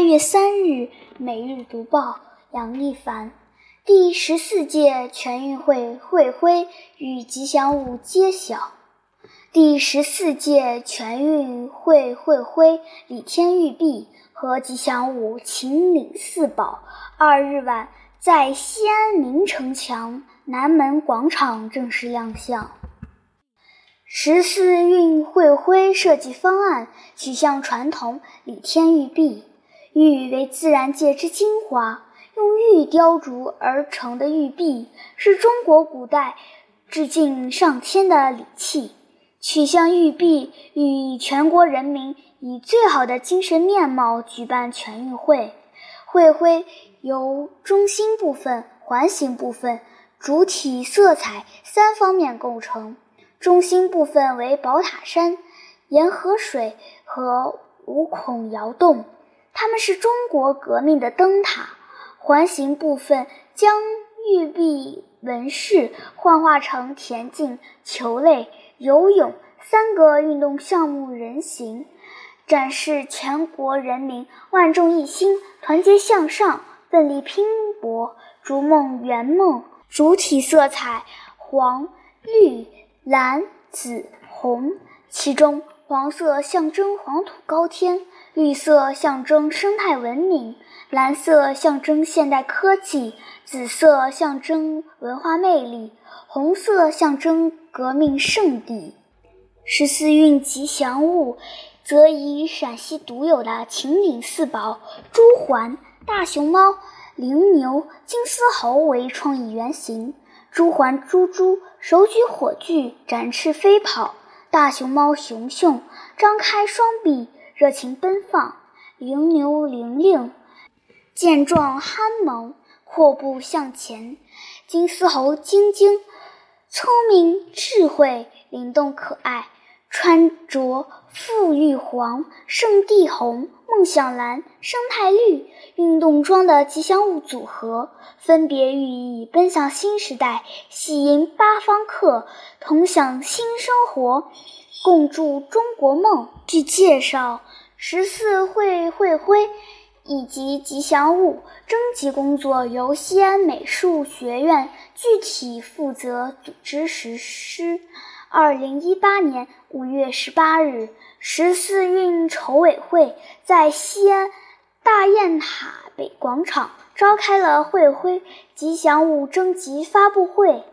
八月三日，《每日读报》杨一凡。第十四届全运会会徽与吉祥物揭晓。第十四届全运会会徽李天玉璧和吉祥物秦岭四宝二日晚在西安明城墙南门广场正式亮相。十四运会徽设计方案取向传统李天玉璧。玉为自然界之精华，用玉雕琢而成的玉璧是中国古代致敬上天的礼器。取向玉璧，与全国人民以最好的精神面貌举办全运会。会徽由中心部分、环形部分、主体色彩三方面构成。中心部分为宝塔山、沿河水和五孔窑洞。它们是中国革命的灯塔。环形部分将玉璧纹饰幻化成田径、球类、游泳三个运动项目人形，展示全国人民万众一心、团结向上、奋力拼搏、逐梦圆梦。主体色彩黄、绿、蓝、紫、红，其中黄色象征黄土高天。绿色象征生态文明，蓝色象征现代科技，紫色象征文化魅力，红色象征革命圣地。十四运吉祥物则以陕西独有的秦岭四宝——朱鹮、大熊猫、羚牛、金丝猴为创意原型。朱鹮朱朱手举火炬，展翅飞跑；大熊猫熊熊张开双臂。热情奔放，羚牛玲玲健壮憨萌，阔步向前；金丝猴晶晶聪明智慧，灵动可爱。穿着馥郁黄、圣地红、梦想蓝、生态绿运动装的吉祥物组合，分别寓意奔向新时代，喜迎八方客，同享新生活。共筑中国梦。据介绍，十四会会徽以及吉祥物征集工作由西安美术学院具体负责组织实施。二零一八年五月十八日，十四运筹委会在西安大雁塔北广场召开了会徽吉祥物征集发布会，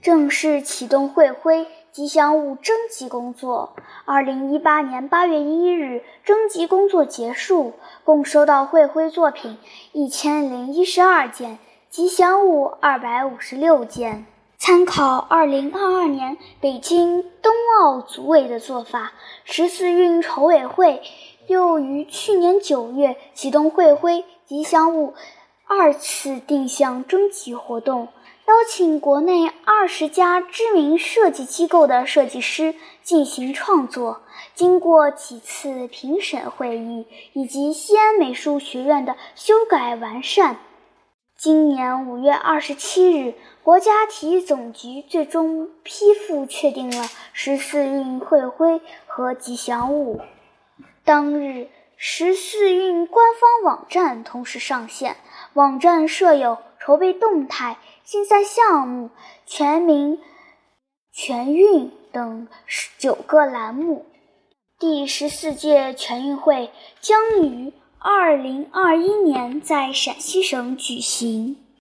正式启动会徽。吉祥物征集工作，二零一八年八月一日征集工作结束，共收到会徽作品一千零一十二件，吉祥物二百五十六件。参考二零二二年北京冬奥组委的做法，十四运筹委会又于去年九月启动会徽吉祥物二次定向征集活动。邀请国内二十家知名设计机构的设计师进行创作，经过几次评审会议以及西安美术学院的修改完善，今年五月二十七日，国家体育总局最终批复确定了十四运会徽和吉祥物。当日，十四运官方网站同时上线，网站设有筹备动态。竞赛项目、全民全运等九个栏目。第十四届全运会将于二零二一年在陕西省举行。